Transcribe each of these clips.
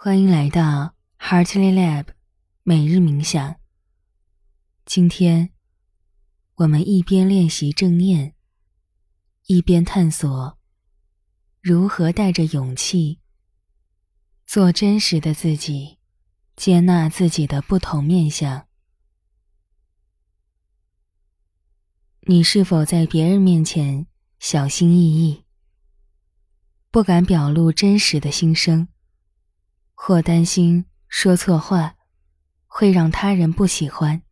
欢迎来到 Heartly Lab 每日冥想。今天，我们一边练习正念，一边探索如何带着勇气做真实的自己，接纳自己的不同面相。你是否在别人面前小心翼翼，不敢表露真实的心声？或担心说错话会让他人不喜欢，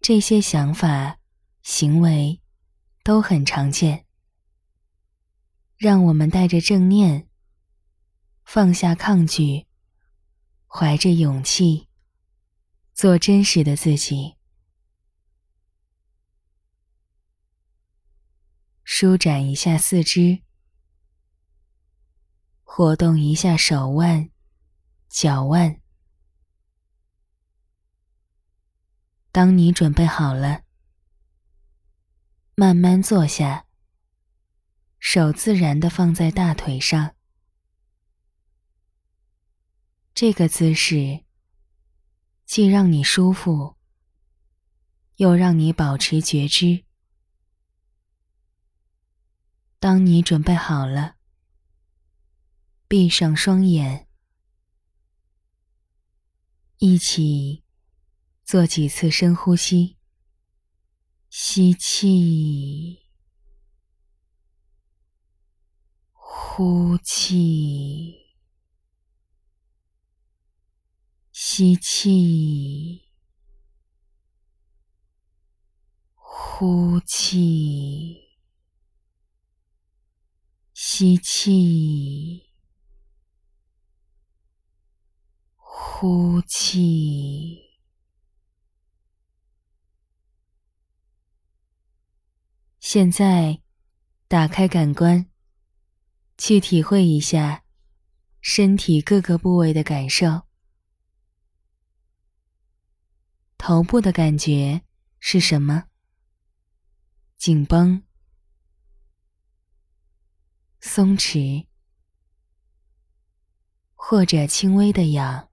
这些想法、行为都很常见。让我们带着正念，放下抗拒，怀着勇气，做真实的自己。舒展一下四肢。活动一下手腕、脚腕。当你准备好了，慢慢坐下，手自然的放在大腿上。这个姿势既让你舒服，又让你保持觉知。当你准备好了。闭上双眼，一起做几次深呼吸。吸气，呼气，吸气，呼气，吸气。呼气。现在，打开感官，去体会一下身体各个部位的感受。头部的感觉是什么？紧绷、松弛，或者轻微的痒。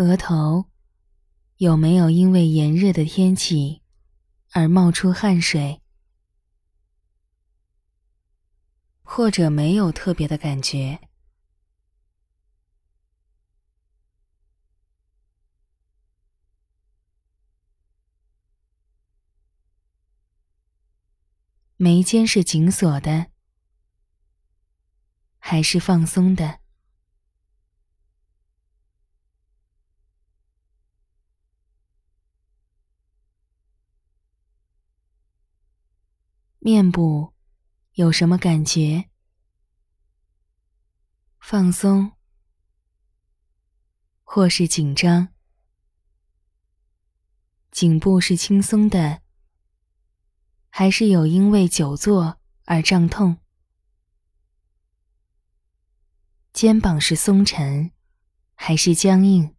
额头有没有因为炎热的天气而冒出汗水，或者没有特别的感觉？眉间是紧锁的，还是放松的？面部有什么感觉？放松，或是紧张？颈部是轻松的，还是有因为久坐而胀痛？肩膀是松沉，还是僵硬？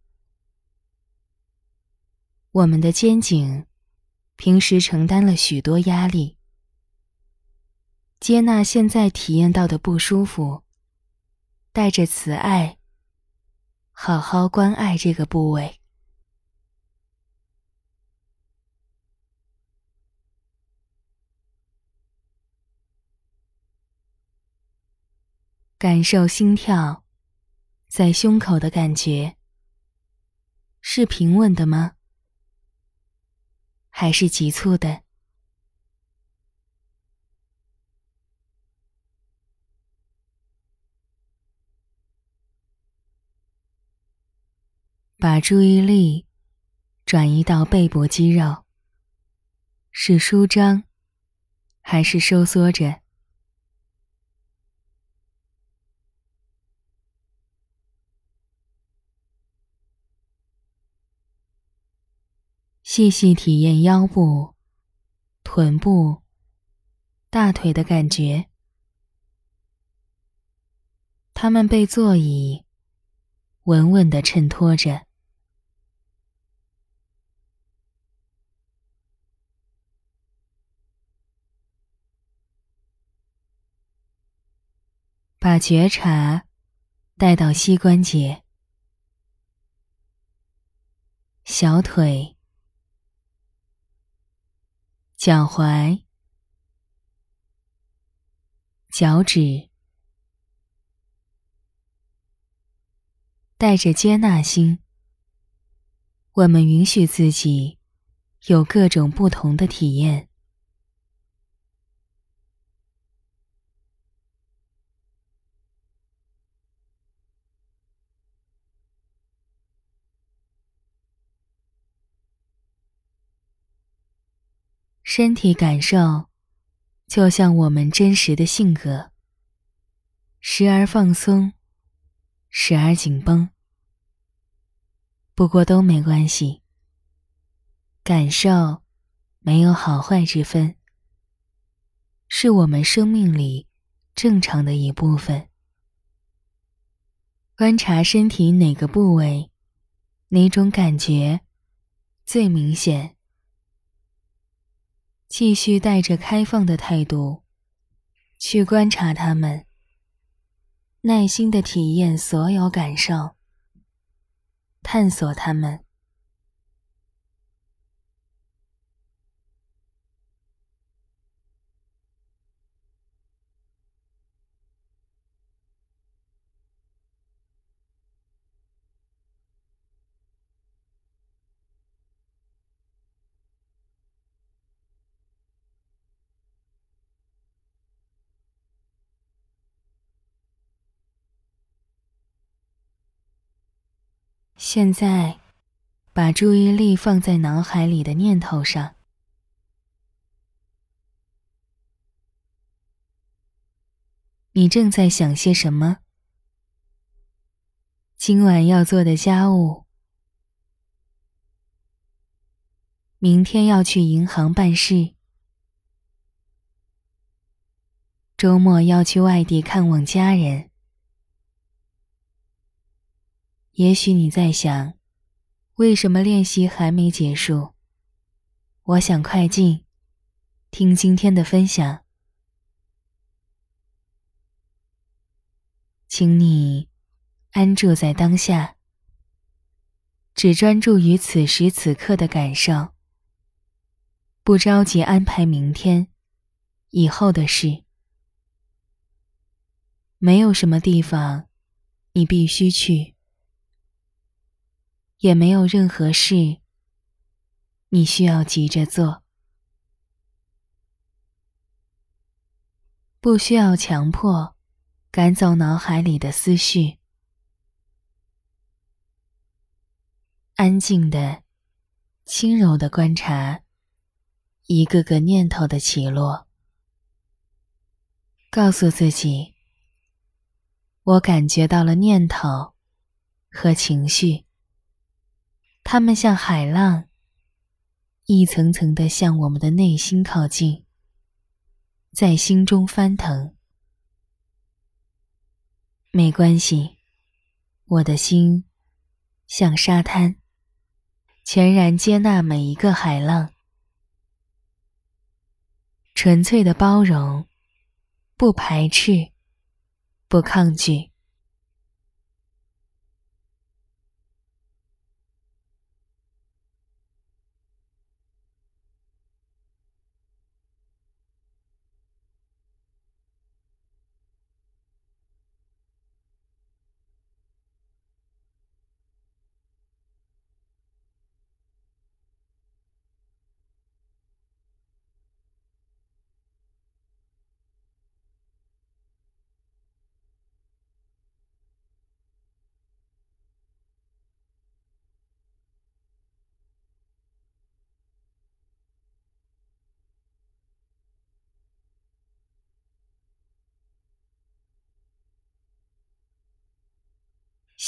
我们的肩颈平时承担了许多压力。接纳现在体验到的不舒服，带着慈爱，好好关爱这个部位，感受心跳在胸口的感觉，是平稳的吗？还是急促的？把注意力转移到背部肌肉，是舒张还是收缩着？细细体验腰部、臀部、大腿的感觉，它们被座椅稳稳的衬托着。把觉察带到膝关节、小腿、脚踝、脚趾，带着接纳心，我们允许自己有各种不同的体验。身体感受，就像我们真实的性格，时而放松，时而紧绷。不过都没关系，感受没有好坏之分，是我们生命里正常的一部分。观察身体哪个部位，哪种感觉最明显。继续带着开放的态度，去观察他们，耐心的体验所有感受，探索他们。现在，把注意力放在脑海里的念头上。你正在想些什么？今晚要做的家务？明天要去银行办事？周末要去外地看望家人？也许你在想，为什么练习还没结束？我想快进，听今天的分享。请你安住在当下，只专注于此时此刻的感受，不着急安排明天、以后的事。没有什么地方你必须去。也没有任何事你需要急着做，不需要强迫赶走脑海里的思绪，安静的、轻柔的观察一个个念头的起落，告诉自己：我感觉到了念头和情绪。它们像海浪，一层层的向我们的内心靠近，在心中翻腾。没关系，我的心像沙滩，全然接纳每一个海浪，纯粹的包容，不排斥，不抗拒。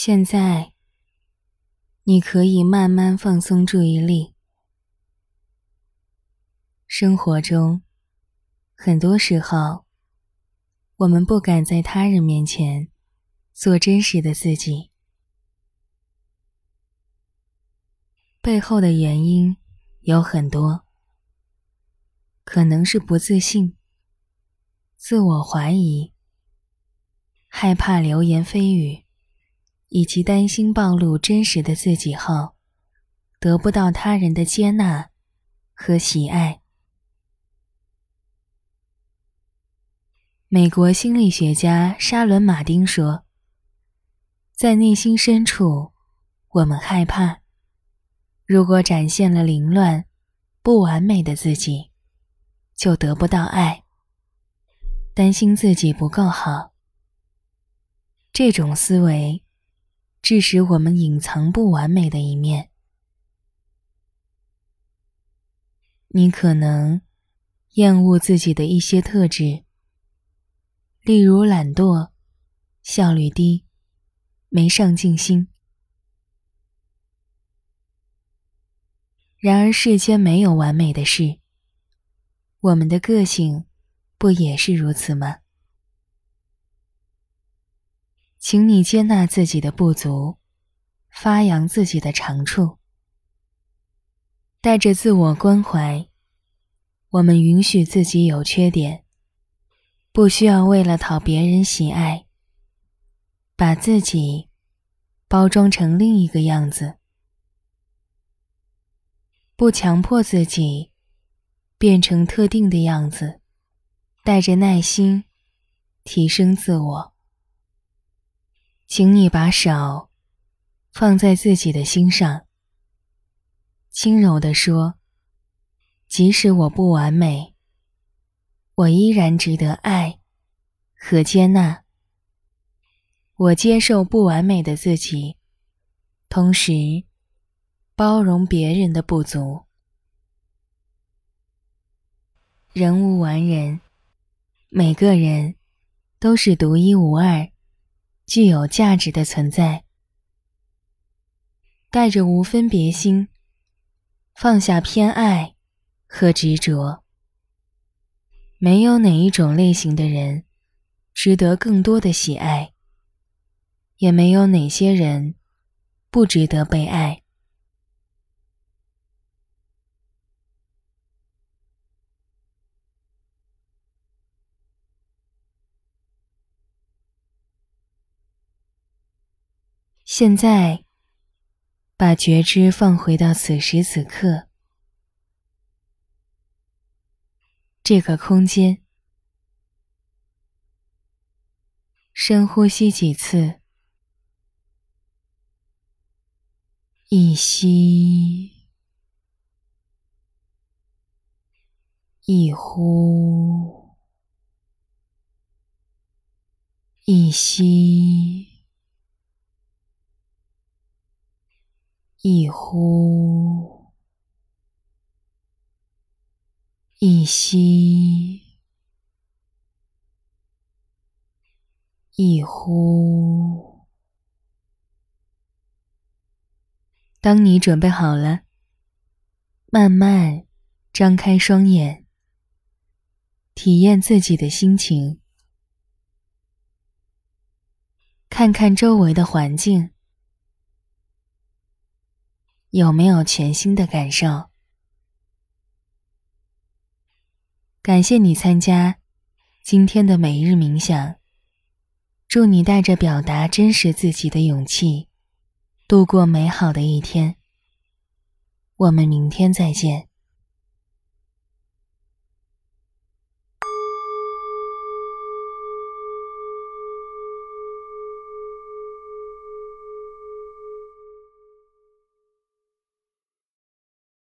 现在，你可以慢慢放松注意力。生活中，很多时候，我们不敢在他人面前做真实的自己，背后的原因有很多，可能是不自信、自我怀疑，害怕流言蜚语，以及担心暴露真实的自己后，得不到他人的接纳和喜爱。美国心理学家沙伦·马丁说：“在内心深处，我们害怕，如果展现了凌乱、不完美的自己，就得不到爱。担心自己不够好。这种思维，致使我们隐藏不完美的一面。你可能厌恶自己的一些特质。”例如懒惰、效率低、没上进心。然而世间没有完美的事，我们的个性不也是如此吗？请你接纳自己的不足，发扬自己的长处，带着自我关怀，我们允许自己有缺点。不需要为了讨别人喜爱，把自己包装成另一个样子；不强迫自己变成特定的样子，带着耐心提升自我。请你把手放在自己的心上，轻柔地说：“即使我不完美。”我依然值得爱和接纳。我接受不完美的自己，同时包容别人的不足。人无完人，每个人都是独一无二、具有价值的存在。带着无分别心，放下偏爱和执着。没有哪一种类型的人值得更多的喜爱，也没有哪些人不值得被爱。现在，把觉知放回到此时此刻。这个空间，深呼吸几次，一吸一呼，一吸一呼。一吸一呼。当你准备好了，慢慢张开双眼，体验自己的心情，看看周围的环境，有没有全新的感受。感谢你参加今天的每日冥想。祝你带着表达真实自己的勇气，度过美好的一天。我们明天再见。